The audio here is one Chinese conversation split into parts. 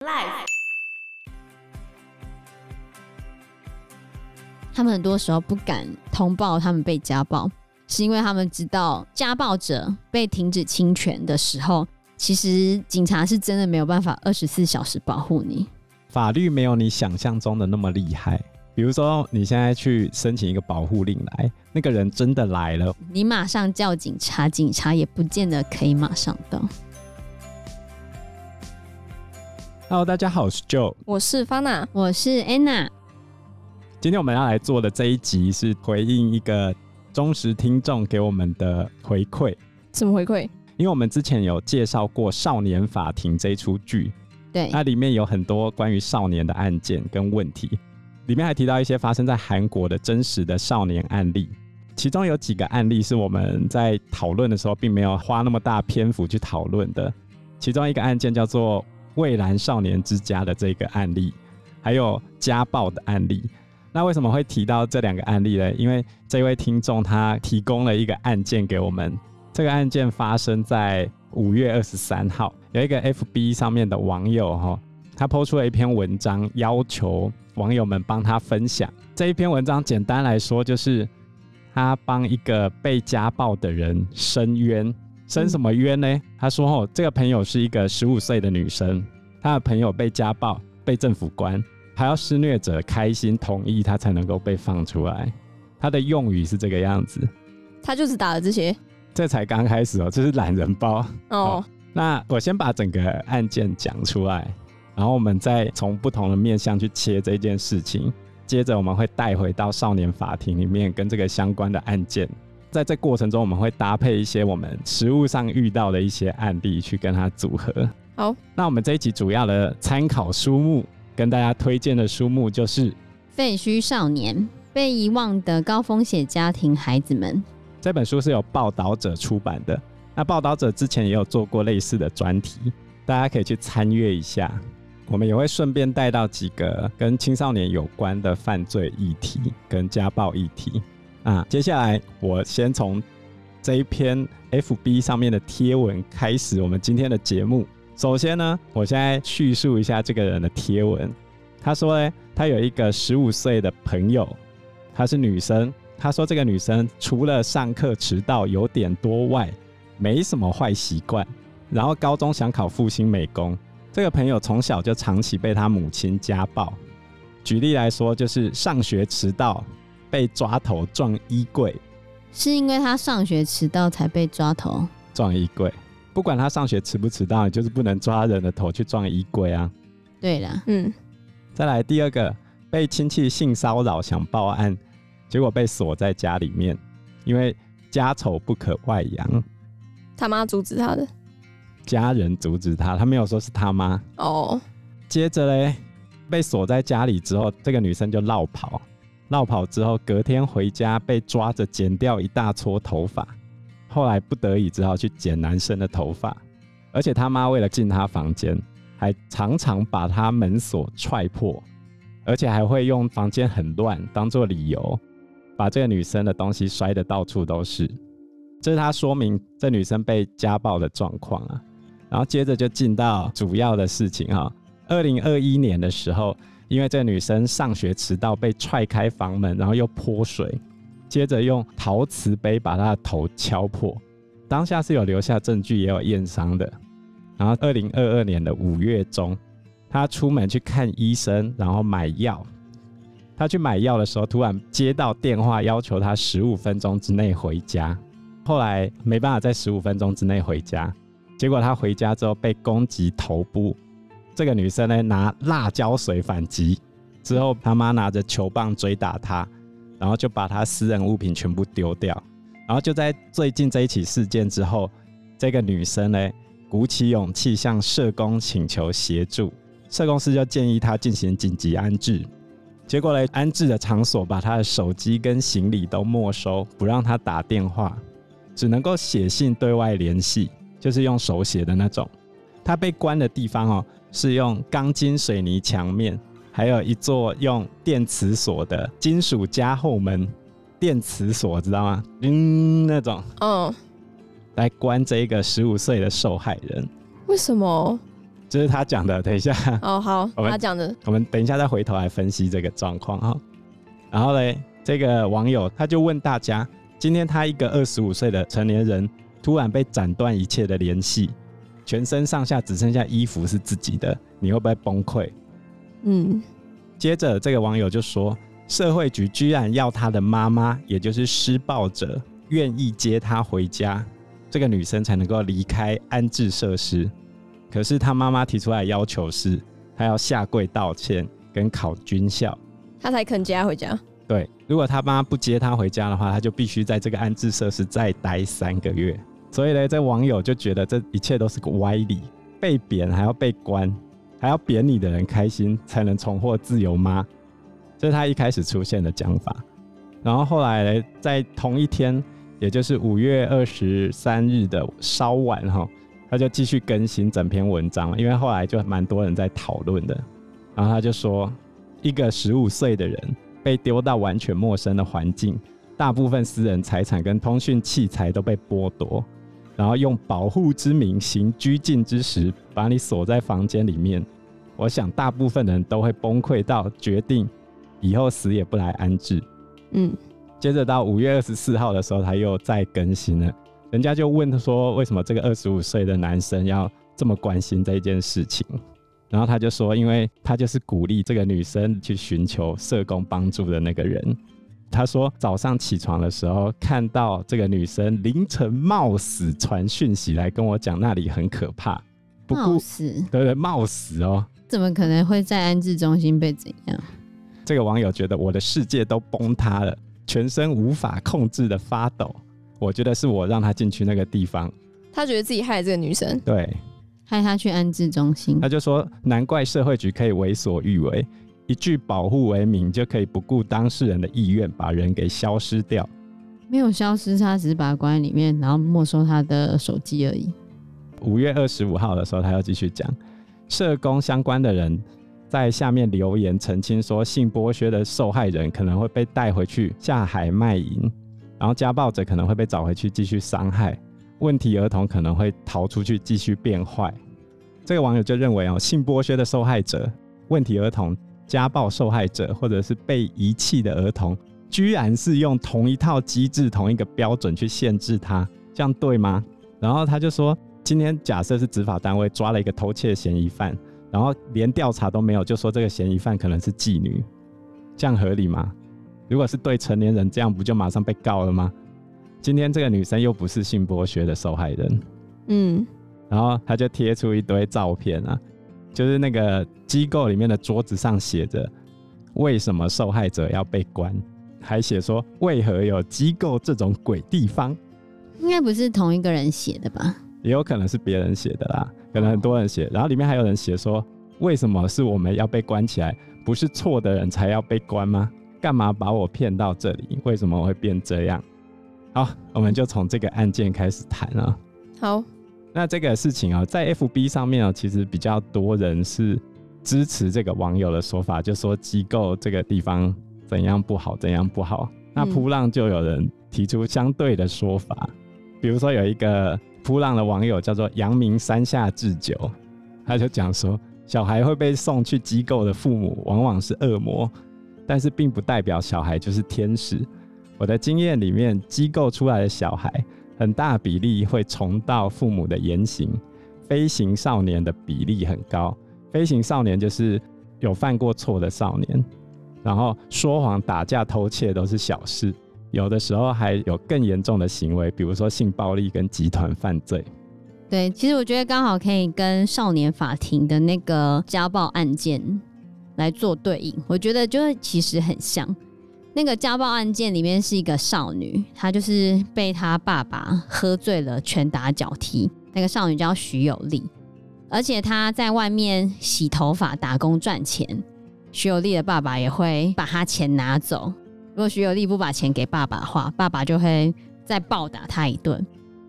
Life，他们很多时候不敢通报他们被家暴，是因为他们知道家暴者被停止侵权的时候，其实警察是真的没有办法二十四小时保护你。法律没有你想象中的那么厉害。比如说，你现在去申请一个保护令来，那个人真的来了，你马上叫警察，警察也不见得可以马上到。Hello，大家好，我是 Joe，我是 Fana，我是 Anna。今天我们要来做的这一集是回应一个忠实听众给我们的回馈。什么回馈？因为我们之前有介绍过《少年法庭》这一出剧，对，那里面有很多关于少年的案件跟问题，里面还提到一些发生在韩国的真实的少年案例，其中有几个案例是我们在讨论的时候并没有花那么大篇幅去讨论的，其中一个案件叫做。蔚蓝少年之家的这个案例，还有家暴的案例。那为什么会提到这两个案例呢？因为这位听众他提供了一个案件给我们。这个案件发生在五月二十三号，有一个 FB 上面的网友哈，他抛出了一篇文章，要求网友们帮他分享。这一篇文章简单来说，就是他帮一个被家暴的人申冤。申什么冤呢？他说：“哦，这个朋友是一个十五岁的女生，她的朋友被家暴，被政府关，还要施虐者开心同意，她才能够被放出来。他的用语是这个样子。他就是打了这些，这才刚开始哦，这是懒人包哦，哦。那我先把整个案件讲出来，然后我们再从不同的面向去切这件事情，接着我们会带回到少年法庭里面跟这个相关的案件。”在这过程中，我们会搭配一些我们实物上遇到的一些案例去跟它组合。好，那我们这一集主要的参考书目跟大家推荐的书目就是《废墟少年：被遗忘的高风险家庭孩子们》这本书是由报道者出版的。那报道者之前也有做过类似的专题，大家可以去参阅一下。我们也会顺便带到几个跟青少年有关的犯罪议题跟家暴议题。啊，接下来我先从这一篇 FB 上面的贴文开始，我们今天的节目。首先呢，我现在叙述一下这个人的贴文。他说呢，他有一个十五岁的朋友，她是女生。他说这个女生除了上课迟到有点多外，没什么坏习惯。然后高中想考复兴美工。这个朋友从小就长期被他母亲家暴。举例来说，就是上学迟到。被抓头撞衣柜，是因为他上学迟到才被抓头撞衣柜。不管他上学迟不迟到，就是不能抓人的头去撞衣柜啊。对了，嗯，再来第二个，被亲戚性骚扰想报案，结果被锁在家里面，因为家丑不可外扬。他妈阻止他的，家人阻止他，他没有说是他妈。哦，接着嘞，被锁在家里之后，这个女生就落跑。落跑之后，隔天回家被抓着剪掉一大撮头发，后来不得已只好去剪男生的头发，而且他妈为了进他房间，还常常把他门锁踹破，而且还会用房间很乱当做理由，把这个女生的东西摔得到处都是。这是他说明这女生被家暴的状况啊。然后接着就进到主要的事情哈，二零二一年的时候。因为这女生上学迟到被踹开房门，然后又泼水，接着用陶瓷杯把她的头敲破，当下是有留下证据，也有验伤的。然后二零二二年的五月中，她出门去看医生，然后买药。她去买药的时候，突然接到电话，要求她十五分钟之内回家。后来没办法在十五分钟之内回家，结果她回家之后被攻击头部。这个女生呢，拿辣椒水反击，之后他妈拿着球棒追打她，然后就把她私人物品全部丢掉。然后就在最近这一起事件之后，这个女生呢，鼓起勇气向社工请求协助，社工师就建议她进行紧急安置。结果呢，安置的场所把她的手机跟行李都没收，不让她打电话，只能够写信对外联系，就是用手写的那种。她被关的地方哦。是用钢筋水泥墙面，还有一座用电磁锁的金属加厚门，电磁锁知道吗？嗯，那种，嗯，来关这一个十五岁的受害人。为什么？这是他讲的。等一下，哦，好，他讲的，我们等一下再回头来分析这个状况哈。然后嘞，这个网友他就问大家：今天他一个二十五岁的成年人，突然被斩断一切的联系，全身上下只剩下衣服是自己的，你会不会崩溃？嗯。接着，这个网友就说：社会局居然要他的妈妈，也就是施暴者，愿意接他回家，这个女生才能够离开安置设施。可是他妈妈提出来的要求是，她要下跪道歉跟考军校，他才肯接她回家。对，如果他妈不接他回家的话，他就必须在这个安置设施再待三个月。所以呢，这网友就觉得这一切都是个歪理，被贬还要被关，还要贬你的人开心才能重获自由吗？这是他一开始出现的讲法。然后后来呢，在同一天，也就是五月二十三日的稍晚哈。他就继续更新整篇文章，因为后来就蛮多人在讨论的。然后他就说，一个十五岁的人被丢到完全陌生的环境，大部分私人财产跟通讯器材都被剥夺，然后用保护之名行拘禁之时，把你锁在房间里面。我想大部分人都会崩溃到决定以后死也不来安置。嗯，接着到五月二十四号的时候，他又再更新了。人家就问他说：“为什么这个二十五岁的男生要这么关心这一件事情？”然后他就说：“因为他就是鼓励这个女生去寻求社工帮助的那个人。”他说：“早上起床的时候，看到这个女生凌晨冒死传讯息来跟我讲那里很可怕，不顾冒死，对对，冒死哦，怎么可能会在安置中心被怎样？”这个网友觉得我的世界都崩塌了，全身无法控制的发抖。我觉得是我让他进去那个地方，他觉得自己害了这个女生，对，害他去安置中心。他就说，难怪社会局可以为所欲为，一句保护为名就可以不顾当事人的意愿，把人给消失掉。没有消失，他只是把他关在里面，然后没收他的手机而已。五月二十五号的时候，他又继续讲，社工相关的人在下面留言澄清说，性剥削的受害人可能会被带回去下海卖淫。然后家暴者可能会被找回去继续伤害，问题儿童可能会逃出去继续变坏。这个网友就认为哦，性剥削的受害者、问题儿童、家暴受害者或者是被遗弃的儿童，居然是用同一套机制、同一个标准去限制他，这样对吗？然后他就说，今天假设是执法单位抓了一个偷窃嫌疑犯，然后连调查都没有，就说这个嫌疑犯可能是妓女，这样合理吗？如果是对成年人这样，不就马上被告了吗？今天这个女生又不是性剥削的受害人，嗯，然后他就贴出一堆照片啊，就是那个机构里面的桌子上写着“为什么受害者要被关”，还写说“为何有机构这种鬼地方”，应该不是同一个人写的吧？也有可能是别人写的啦，可能很多人写，然后里面还有人写说：“为什么是我们要被关起来？不是错的人才要被关吗？”干嘛把我骗到这里？为什么我会变这样？好，我们就从这个案件开始谈啊。好，那这个事情啊，在 FB 上面啊，其实比较多人是支持这个网友的说法，就说机构这个地方怎样不好，怎样不好。那扑浪就有人提出相对的说法，嗯、比如说有一个扑浪的网友叫做阳明山下智久，他就讲说，小孩会被送去机构的父母往往是恶魔。但是并不代表小孩就是天使。我的经验里面，机构出来的小孩很大比例会重蹈父母的言行，飞行少年的比例很高。飞行少年就是有犯过错的少年，然后说谎、打架、偷窃都是小事，有的时候还有更严重的行为，比如说性暴力跟集团犯罪。对，其实我觉得刚好可以跟少年法庭的那个家暴案件。来做对应，我觉得就其实很像那个家暴案件里面是一个少女，她就是被她爸爸喝醉了拳打脚踢。那个少女叫徐有利，而且她在外面洗头发打工赚钱，徐有利的爸爸也会把她钱拿走。如果徐有利不把钱给爸爸的话，爸爸就会再暴打她一顿。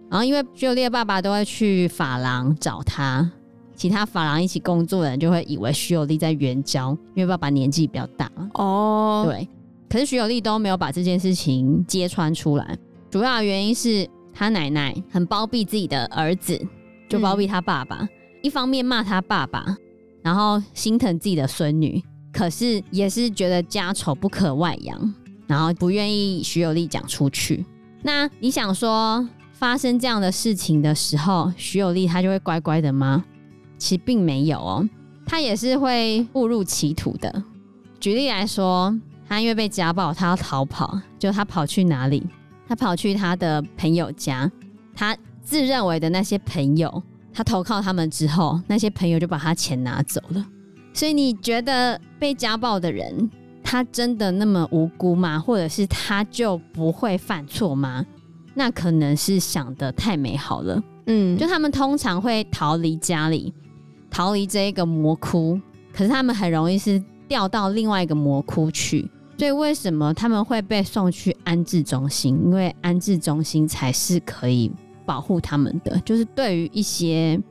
然后因为徐有利的爸爸都会去发廊找她。其他发廊一起工作的人就会以为徐有利在援交，因为爸爸年纪比较大哦。对，可是徐有利都没有把这件事情揭穿出来，主要的原因是他奶奶很包庇自己的儿子，就包庇他爸爸，嗯、一方面骂他爸爸，然后心疼自己的孙女，可是也是觉得家丑不可外扬，然后不愿意徐有利讲出去。那你想说，发生这样的事情的时候，徐有利他就会乖乖的吗？其实并没有哦，他也是会误入歧途的。举例来说，他因为被家暴，他要逃跑，就他跑去哪里？他跑去他的朋友家，他自认为的那些朋友，他投靠他们之后，那些朋友就把他钱拿走了。所以你觉得被家暴的人，他真的那么无辜吗？或者是他就不会犯错吗？那可能是想的太美好了。嗯，就他们通常会逃离家里，逃离这一个魔窟，可是他们很容易是掉到另外一个魔窟去。所以为什么他们会被送去安置中心？因为安置中心才是可以保护他们的。就是对于一些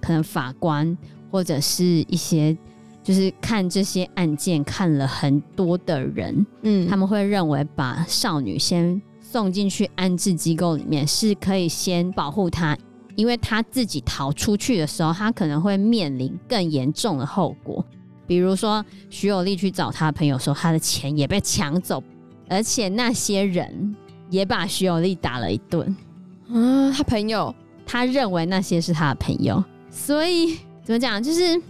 可能法官或者是一些就是看这些案件看了很多的人，嗯，他们会认为把少女先。送进去安置机构里面是可以先保护她，因为她自己逃出去的时候，她可能会面临更严重的后果。比如说徐有利去找他的朋友说，他的钱也被抢走，而且那些人也把徐有利打了一顿。啊，他朋友，他认为那些是他的朋友，所以怎么讲，就是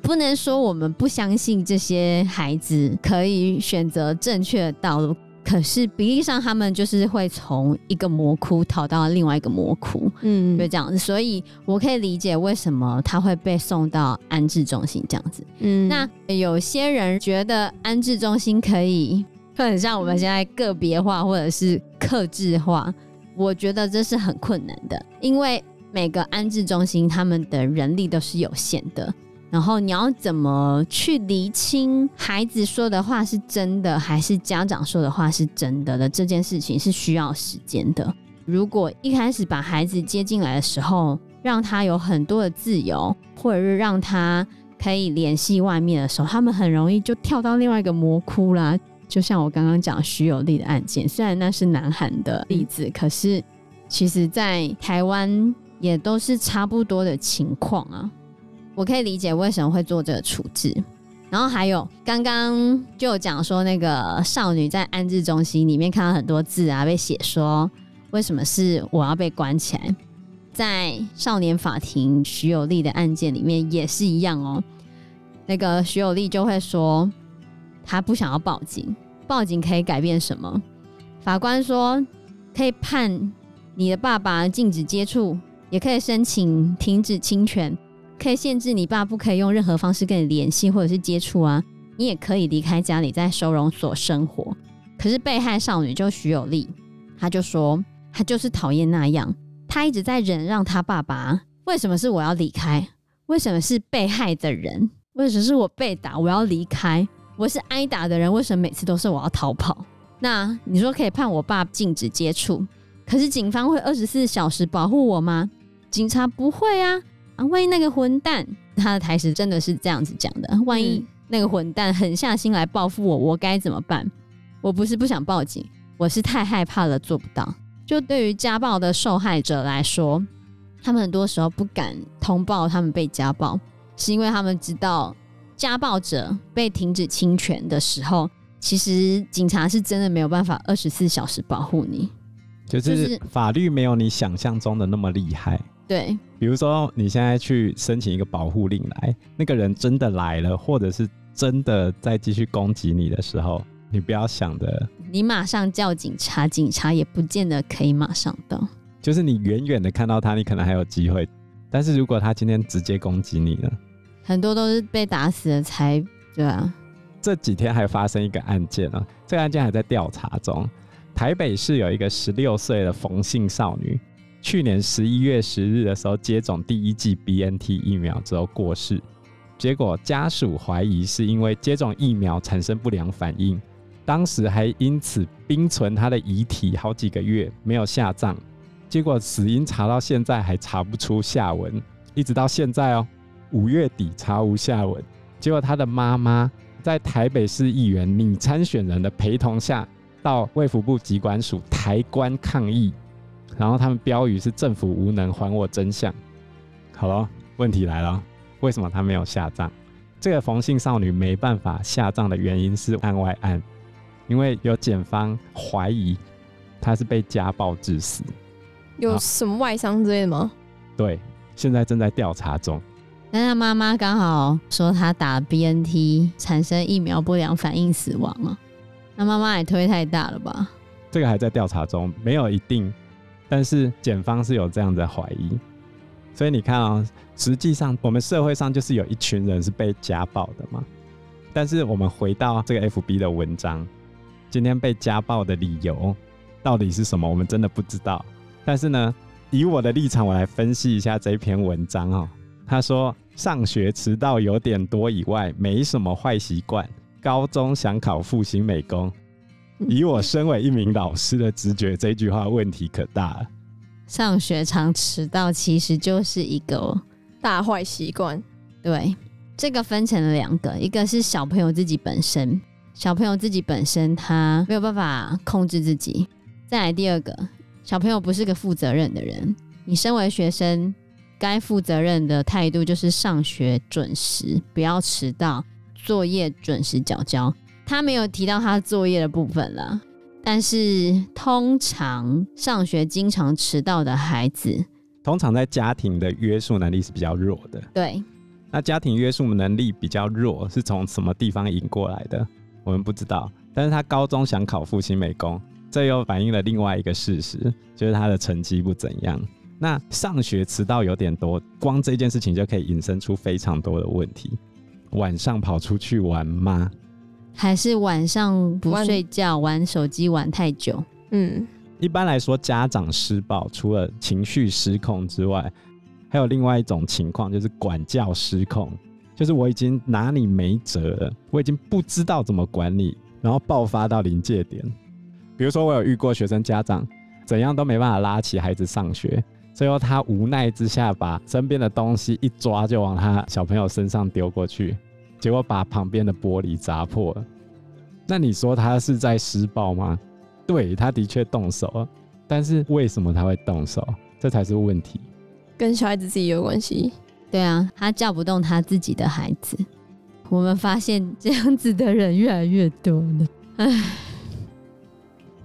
不能说我们不相信这些孩子可以选择正确的道路。可是比例上，他们就是会从一个魔窟逃到另外一个魔窟，嗯，就这样子。所以我可以理解为什么他会被送到安置中心这样子。嗯，那有些人觉得安置中心可以会很像我们现在个别化或者是克制化，我觉得这是很困难的，因为每个安置中心他们的人力都是有限的。然后你要怎么去厘清孩子说的话是真的，还是家长说的话是真的的这件事情是需要时间的。如果一开始把孩子接进来的时候，让他有很多的自由，或者是让他可以联系外面的时候，他们很容易就跳到另外一个魔窟啦。就像我刚刚讲徐有利的案件，虽然那是南韩的例子，可是其实在台湾也都是差不多的情况啊。我可以理解为什么会做这个处置，然后还有刚刚就讲说那个少女在安置中心里面看到很多字啊，被写说为什么是我要被关起来？在少年法庭徐有利的案件里面也是一样哦。那个徐有利就会说他不想要报警，报警可以改变什么？法官说可以判你的爸爸禁止接触，也可以申请停止侵权。可以限制你爸不可以用任何方式跟你联系或者是接触啊，你也可以离开家里，在收容所生活。可是被害少女就徐有利，她就说她就是讨厌那样，她一直在忍让她爸爸。为什么是我要离开？为什么是被害的人？为什么是我被打？我要离开？我是挨打的人，为什么每次都是我要逃跑？那你说可以判我爸禁止接触，可是警方会二十四小时保护我吗？警察不会啊。啊，万一那个混蛋，他的台词真的是这样子讲的。万一那个混蛋狠下心来报复我，我该怎么办？我不是不想报警，我是太害怕了，做不到。就对于家暴的受害者来说，他们很多时候不敢通报他们被家暴，是因为他们知道家暴者被停止侵权的时候，其实警察是真的没有办法二十四小时保护你，就是法律没有你想象中的那么厉害。对，比如说你现在去申请一个保护令来，那个人真的来了，或者是真的在继续攻击你的时候，你不要想着，你马上叫警察，警察也不见得可以马上到。就是你远远的看到他，你可能还有机会，但是如果他今天直接攻击你呢？很多都是被打死了才对啊。这几天还发生一个案件啊，这个案件还在调查中。台北市有一个十六岁的冯姓少女。去年十一月十日的时候，接种第一剂 BNT 疫苗之后过世，结果家属怀疑是因为接种疫苗产生不良反应，当时还因此冰存他的遗体好几个月没有下葬，结果死因查到现在还查不出下文，一直到现在哦，五月底查无下文，结果他的妈妈在台北市议员拟参选人的陪同下，到卫福部疾管署台关抗议。然后他们标语是“政府无能，还我真相”。好了，问题来了，为什么她没有下葬？这个冯姓少女没办法下葬的原因是案外案，因为有检方怀疑她是被家暴致死。有什么外伤之类的吗？对，现在正在调查中。但他妈妈刚好说他打 BNT 产生疫苗不良反应死亡了，那妈妈也推太大了吧？这个还在调查中，没有一定，但是检方是有这样的怀疑。所以你看啊、哦，实际上我们社会上就是有一群人是被家暴的嘛。但是我们回到这个 FB 的文章，今天被家暴的理由到底是什么？我们真的不知道。但是呢，以我的立场，我来分析一下这篇文章哦。他说，上学迟到有点多以外，没什么坏习惯。高中想考复兴美工，以我身为一名老师的直觉，这句话问题可大了。上学常迟到，其实就是一个大坏习惯。对，这个分成了两个，一个是小朋友自己本身，小朋友自己本身他没有办法控制自己。再来第二个。小朋友不是个负责任的人，你身为学生，该负责任的态度就是上学准时，不要迟到，作业准时缴交。他没有提到他作业的部分了，但是通常上学经常迟到的孩子，通常在家庭的约束能力是比较弱的。对，那家庭约束能力比较弱，是从什么地方引过来的？我们不知道。但是他高中想考复兴美工。这又反映了另外一个事实，就是他的成绩不怎样。那上学迟到有点多，光这件事情就可以引申出非常多的问题。晚上跑出去玩吗？还是晚上不睡觉玩，手机玩太久？嗯，一般来说，家长施暴除了情绪失控之外，还有另外一种情况，就是管教失控，就是我已经拿你没辙了，我已经不知道怎么管理，然后爆发到临界点。比如说，我有遇过学生家长，怎样都没办法拉起孩子上学，最后他无奈之下，把身边的东西一抓就往他小朋友身上丢过去，结果把旁边的玻璃砸破了。那你说他是在施暴吗？对，他的确动手了，但是为什么他会动手？这才是问题。跟小孩子自己有关系。对啊，他叫不动他自己的孩子。我们发现这样子的人越来越多了。唉。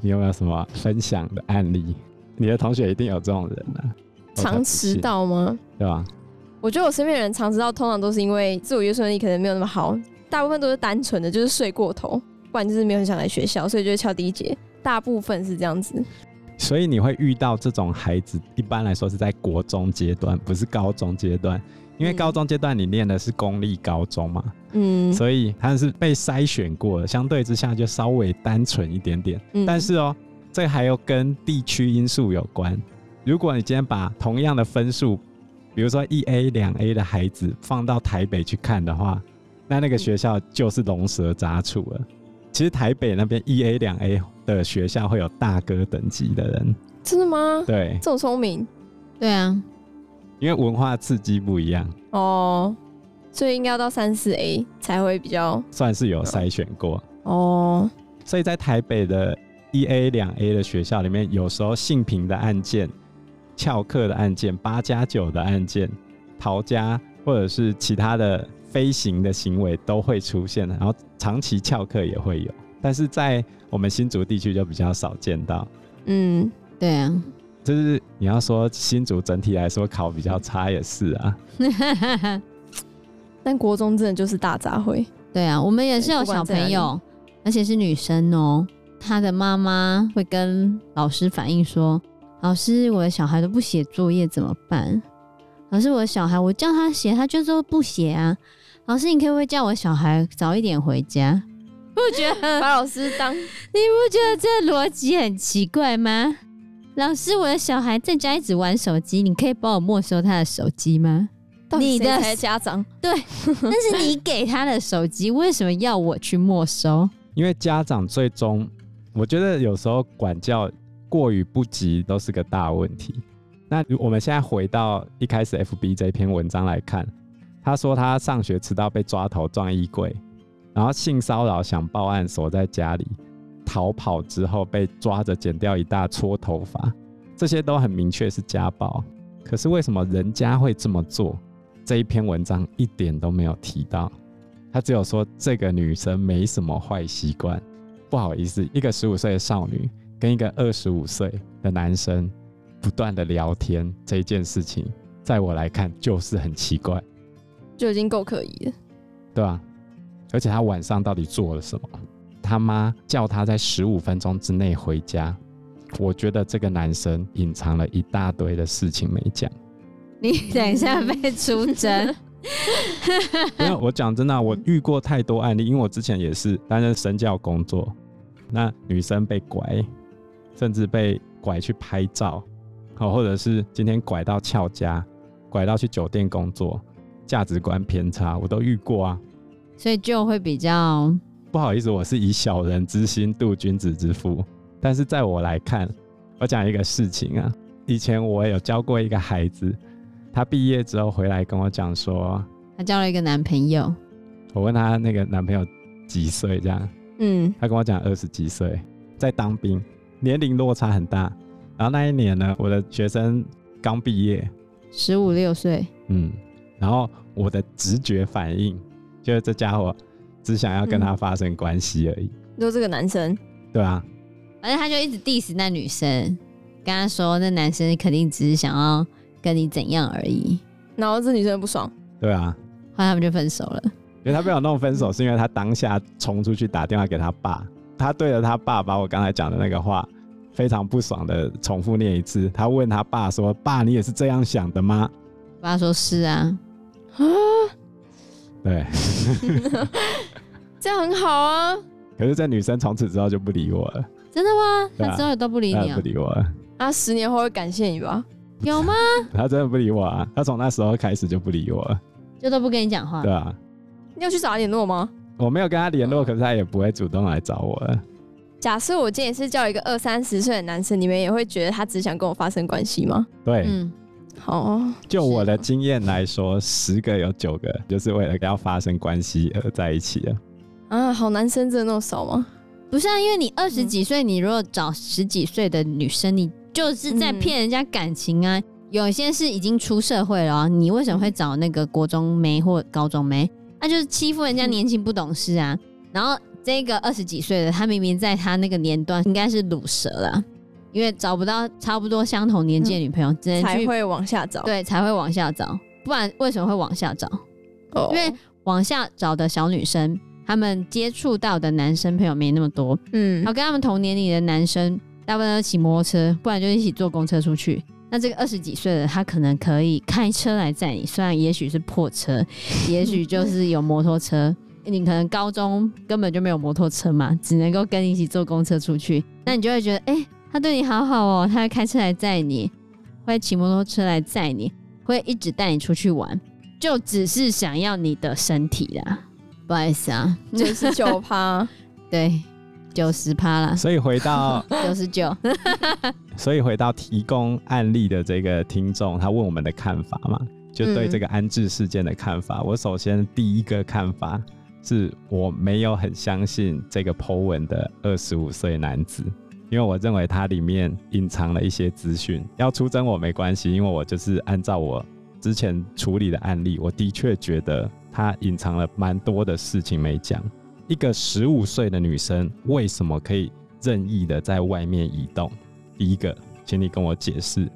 你有没有什么分享的案例？你的同学一定有这种人呢、啊。常迟到吗？对吧？我觉得我身边的人常知道，通常都是因为自我约束能力可能没有那么好，大部分都是单纯的，就是睡过头，不然就是没有很想来学校，所以就会翘第一节。大部分是这样子。所以你会遇到这种孩子，一般来说是在国中阶段，不是高中阶段。因为高中阶段你念的是公立高中嘛，嗯，所以他是被筛选过的，相对之下就稍微单纯一点点。嗯，但是哦，这还有跟地区因素有关。如果你今天把同样的分数，比如说一 A、两 A 的孩子放到台北去看的话，那那个学校就是龙蛇杂处了。其实台北那边一 A、两 A 的学校会有大哥等级的人。真的吗？对，这么聪明。对啊。因为文化刺激不一样哦，所以应该要到三四 A 才会比较算是有筛选过哦。所以在台北的一 A 两 A 的学校里面，有时候性平的案件、翘课的案件、八加九的案件、逃家或者是其他的飞行的行为都会出现，然后长期翘课也会有，但是在我们新竹地区就比较少见到。嗯，对啊。就是你要说新竹整体来说考比较差也是啊，但国中真的就是大杂烩。对啊，我们也是有小朋友，而且是女生哦、喔。她的妈妈会跟老师反映说：“老师，我的小孩都不写作业怎么办？老师，我的小孩我叫他写，他就说不写啊。老师，你可不可以叫我小孩早一点回家？”不觉得 把老师当？你不觉得这逻辑很奇怪吗？老师，我的小孩在家一直玩手机，你可以帮我没收他的手机吗？你的家长 对，但是你给他的手机，为什么要我去没收？因为家长最终，我觉得有时候管教过于不及都是个大问题。那我们现在回到一开始 FB 这篇文章来看，他说他上学迟到被抓头撞衣柜，然后性骚扰想报案锁在家里。逃跑之后被抓着剪掉一大撮头发，这些都很明确是家暴。可是为什么人家会这么做？这一篇文章一点都没有提到，他只有说这个女生没什么坏习惯。不好意思，一个十五岁的少女跟一个二十五岁的男生不断的聊天，这一件事情，在我来看就是很奇怪，就已经够可疑了，对吧？而且他晚上到底做了什么？他妈叫他在十五分钟之内回家，我觉得这个男生隐藏了一大堆的事情没讲。你等一下被出征，因为我讲真的，我遇过太多案例，因为我之前也是担任身教工作，那女生被拐，甚至被拐去拍照，好，或者是今天拐到翘家，拐到去酒店工作，价值观偏差，我都遇过啊，所以就会比较不好意思，我是以小人之心度君子之腹，但是在我来看，我讲一个事情啊，以前我有教过一个孩子。他毕业之后回来跟我讲说，他交了一个男朋友。我问他那个男朋友几岁，这样，嗯，他跟我讲二十几岁，在当兵，年龄落差很大。然后那一年呢，我的学生刚毕业，十五六岁，嗯，然后我的直觉反应就是这家伙只想要跟他发生关系而已。就这个男生，对啊，反正他就一直 diss 那女生，跟他说那男生肯定只是想要。跟你怎样而已，然后这女生不爽，对啊，后来他们就分手了。因为他被我弄分手，是因为他当下冲出去打电话给他爸，他对着他爸把我刚才讲的那个话非常不爽的重复念一次。他问他爸说：“爸，你也是这样想的吗？”爸说：“是啊。”啊，对，这样很好啊。可是这女生从此之后就不理我了。真的吗？他之后也都不理你啊？不理我了。他十年后会感谢你吧？有吗？他真的不理我啊！他从那时候开始就不理我了，就都不跟你讲话。对啊，你有去找他联络吗？我没有跟他联络，可是他也不会主动来找我了。假设我今天是叫一个二三十岁的男生，你们也会觉得他只想跟我发生关系吗？对，嗯，好。就我的经验来说，十个有九个就是为了要发生关系而在一起的。啊，好男生真的那么少吗？不是啊，因为你二十几岁，你如果找十几岁的女生，你。就是在骗人家感情啊！嗯、有些是已经出社会了，你为什么会找那个国中妹或高中妹？那、啊、就是欺负人家年轻不懂事啊！嗯、然后这个二十几岁的，他明明在他那个年段应该是卤蛇了，因为找不到差不多相同年纪的女朋友，嗯、只能才会往下找。对，才会往下找，不然为什么会往下找？哦，因为往下找的小女生，他们接触到的男生朋友没那么多，嗯，然后，跟他们同年龄的男生。大部分都骑摩托车，不然就一起坐公车出去。那这个二十几岁的他可能可以开车来载你，虽然也许是破车，也许就是有摩托车。你可能高中根本就没有摩托车嘛，只能够跟你一起坐公车出去。那你就会觉得，哎、欸，他对你好好哦，他会开车来载你，会骑摩托车来载你，会一直带你出去玩，就只是想要你的身体啦。不好意思啊，九 十九趴，对。九十趴了，所以回到 九十九，所以回到提供案例的这个听众，他问我们的看法嘛，就对这个安置事件的看法。嗯、我首先第一个看法是我没有很相信这个 Po 文的二十五岁男子，因为我认为他里面隐藏了一些资讯。要出征我没关系，因为我就是按照我之前处理的案例，我的确觉得他隐藏了蛮多的事情没讲。一个十五岁的女生为什么可以任意的在外面移动？第一个，请你跟我解释。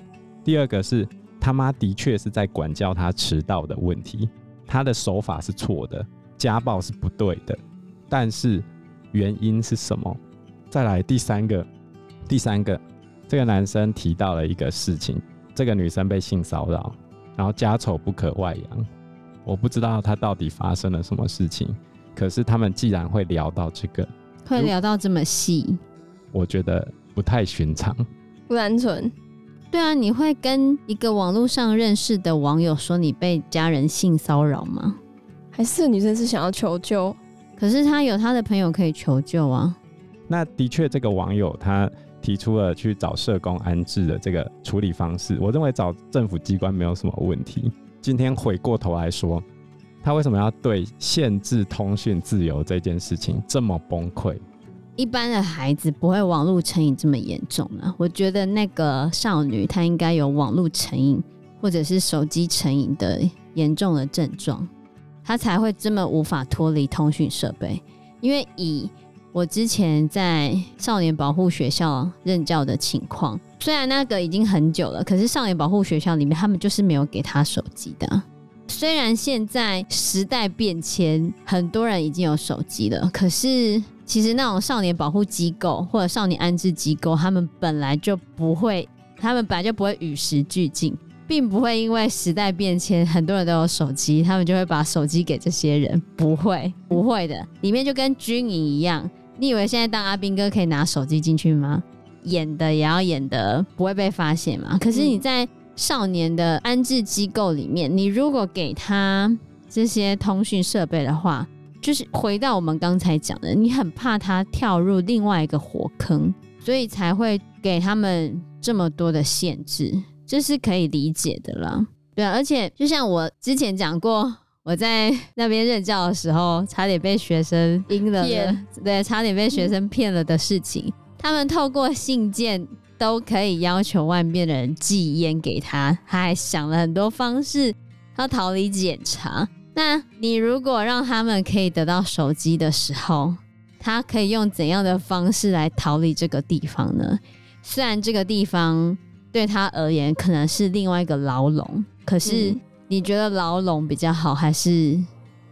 第二个是他妈的确是在管教她迟到的问题，她的手法是错的，家暴是不对的。但是原因是什么？再来第三个，第三个，这个男生提到了一个事情，这个女生被性骚扰，然后家丑不可外扬。我不知道他到底发生了什么事情。可是他们既然会聊到这个，会聊到这么细，我觉得不太寻常，不单纯。对啊，你会跟一个网络上认识的网友说你被家人性骚扰吗？还是女生是想要求救？可是她有她的朋友可以求救啊。那的确，这个网友他提出了去找社工安置的这个处理方式，我认为找政府机关没有什么问题。今天回过头来说。他为什么要对限制通讯自由这件事情这么崩溃？一般的孩子不会网络成瘾这么严重啊。我觉得那个少女她应该有网络成瘾或者是手机成瘾的严重的症状，她才会这么无法脱离通讯设备。因为以我之前在少年保护学校任教的情况，虽然那个已经很久了，可是少年保护学校里面他们就是没有给他手机的。虽然现在时代变迁，很多人已经有手机了，可是其实那种少年保护机构或者少年安置机构，他们本来就不会，他们本来就不会与时俱进，并不会因为时代变迁，很多人都有手机，他们就会把手机给这些人，不会，不会的。里面就跟军营一样，你以为现在当阿兵哥可以拿手机进去吗？演的也要演的不会被发现嘛？可是你在。少年的安置机构里面，你如果给他这些通讯设备的话，就是回到我们刚才讲的，你很怕他跳入另外一个火坑，所以才会给他们这么多的限制，这是可以理解的啦。对啊，而且就像我之前讲过，我在那边任教的时候，差点被学生阴了，对，差点被学生骗了的事情，他们透过信件。都可以要求外面的人寄烟给他，他还想了很多方式要逃离检查。那你如果让他们可以得到手机的时候，他可以用怎样的方式来逃离这个地方呢？虽然这个地方对他而言可能是另外一个牢笼，可是你觉得牢笼比较好，还是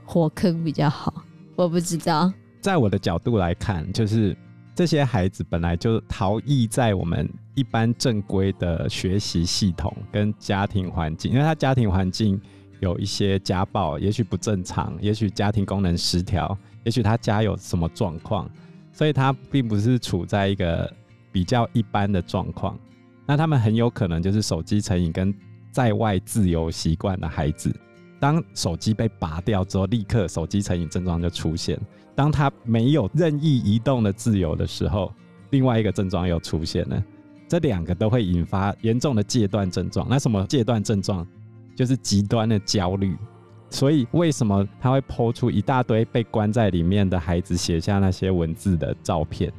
火坑比较好？我不知道。在我的角度来看，就是。这些孩子本来就逃逸在我们一般正规的学习系统跟家庭环境，因为他家庭环境有一些家暴，也许不正常，也许家庭功能失调，也许他家有什么状况，所以他并不是处在一个比较一般的状况。那他们很有可能就是手机成瘾跟在外自由习惯的孩子。当手机被拔掉之后，立刻手机成瘾症状就出现。当他没有任意移动的自由的时候，另外一个症状又出现了。这两个都会引发严重的戒断症状。那什么戒断症状？就是极端的焦虑。所以为什么他会抛出一大堆被关在里面的孩子写下那些文字的照片？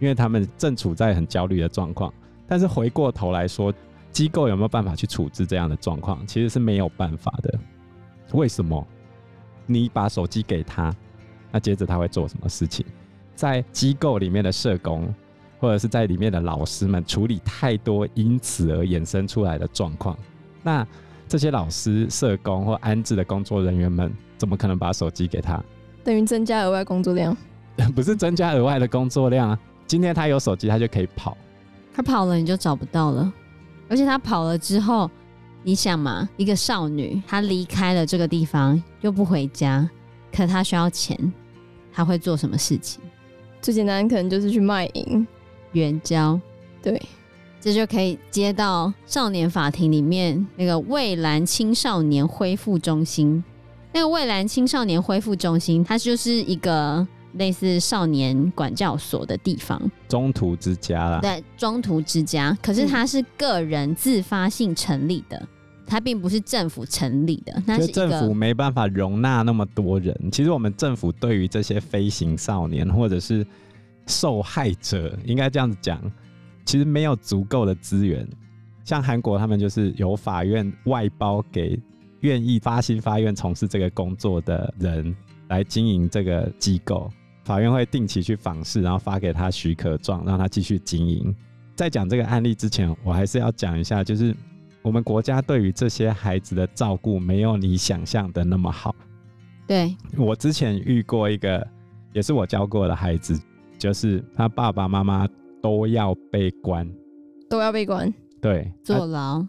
因为他们正处在很焦虑的状况。但是回过头来说，机构有没有办法去处置这样的状况？其实是没有办法的。为什么？你把手机给他，那接着他会做什么事情？在机构里面的社工，或者是在里面的老师们处理太多因此而衍生出来的状况，那这些老师、社工或安置的工作人员们，怎么可能把手机给他？等于增加额外工作量？不是增加额外的工作量啊！今天他有手机，他就可以跑。他跑了，你就找不到了。而且他跑了之后。你想嘛，一个少女，她离开了这个地方，又不回家，可她需要钱，她会做什么事情？最简单可能就是去卖淫、援交。对，这就可以接到少年法庭里面那个蔚蓝青少年恢复中心。那个蔚蓝青少年恢复中心，它就是一个。类似少年管教所的地方，中途之家啦。对，中途之家。可是它是个人自发性成立的，嗯、它并不是政府成立的。那是政府没办法容纳那么多人。其实我们政府对于这些飞行少年或者是受害者，应该这样子讲，其实没有足够的资源。像韩国，他们就是由法院外包给愿意发心发愿从事这个工作的人来经营这个机构。法院会定期去访视，然后发给他许可状，让他继续经营。在讲这个案例之前，我还是要讲一下，就是我们国家对于这些孩子的照顾没有你想象的那么好。对，我之前遇过一个，也是我教过的孩子，就是他爸爸妈妈都要被关，都要被关，对，坐牢。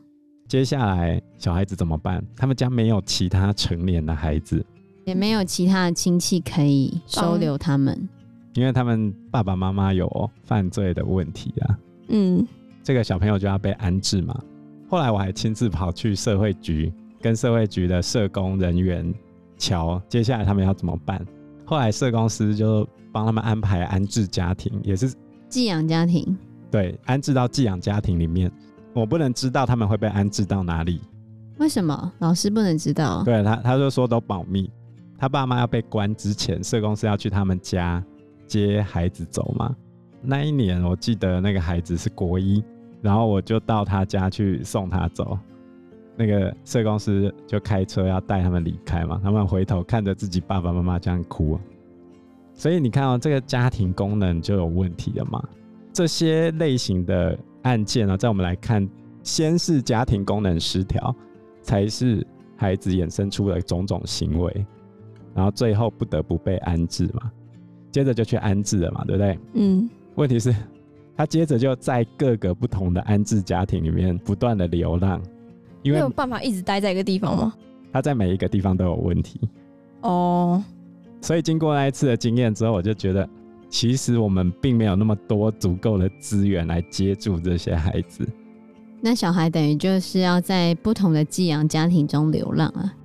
接下来小孩子怎么办？他们家没有其他成年的孩子。也没有其他的亲戚可以收留他们，因为他们爸爸妈妈有犯罪的问题啊。嗯，这个小朋友就要被安置嘛。后来我还亲自跑去社会局，跟社会局的社工人员瞧，接下来他们要怎么办？后来社工师就帮他们安排安置家庭，也是寄养家庭。对，安置到寄养家庭里面。我不能知道他们会被安置到哪里。为什么？老师不能知道？对他，他就说都保密。他爸妈要被关之前，社工是要去他们家接孩子走嘛。那一年我记得那个孩子是国一，然后我就到他家去送他走。那个社工师就开车要带他们离开嘛，他们回头看着自己爸爸妈妈这样哭，所以你看、哦、这个家庭功能就有问题了嘛？这些类型的案件呢、啊，在我们来看，先是家庭功能失调，才是孩子衍生出的种种行为，然后最后不得不被安置嘛，接着就去安置了嘛，对不对？嗯。问题是，他接着就在各个不同的安置家庭里面不断的流浪，因为没有办法一直待在一个地方吗？他在每一个地方都有问题。哦。所以经过那一次的经验之后，我就觉得。其实我们并没有那么多足够的资源来接住这些孩子。那小孩等于就是要在不同的寄养家庭中流浪啊。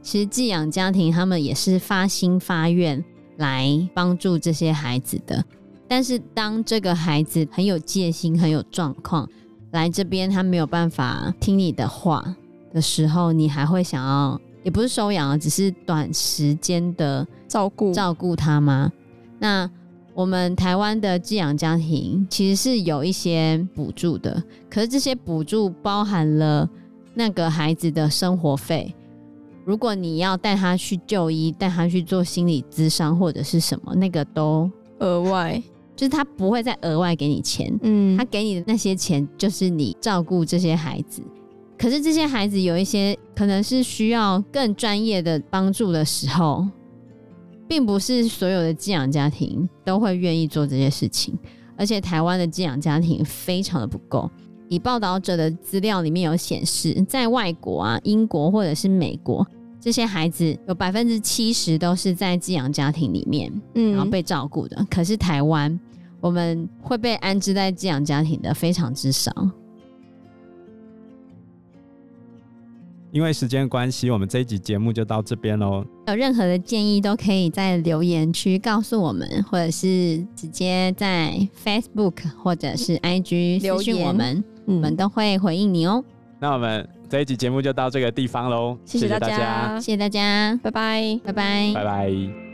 其实寄养家庭他们也是发心发愿来帮助这些孩子的，但是当这个孩子很有戒心、很有状况来这边，他没有办法听你的话的时候，你还会想要，也不是收养啊，只是短时间的照顾照顾他吗？那我们台湾的寄养家庭其实是有一些补助的，可是这些补助包含了那个孩子的生活费。如果你要带他去就医，带他去做心理咨商或者是什么，那个都额外，就是他不会再额外给你钱。嗯，他给你的那些钱就是你照顾这些孩子。可是这些孩子有一些可能是需要更专业的帮助的时候。并不是所有的寄养家庭都会愿意做这些事情，而且台湾的寄养家庭非常的不够。以报道者的资料里面有显示，在外国啊，英国或者是美国，这些孩子有百分之七十都是在寄养家庭里面，嗯，然后被照顾的。可是台湾，我们会被安置在寄养家庭的非常之少。因为时间关系，我们这一集节目就到这边喽。有任何的建议都可以在留言区告诉我们，或者是直接在 Facebook 或者是 IG 留言我们，我们都会回应你哦。那我们这一集节目就到这个地方喽，谢谢大家，谢谢大家，拜拜，拜拜，拜拜。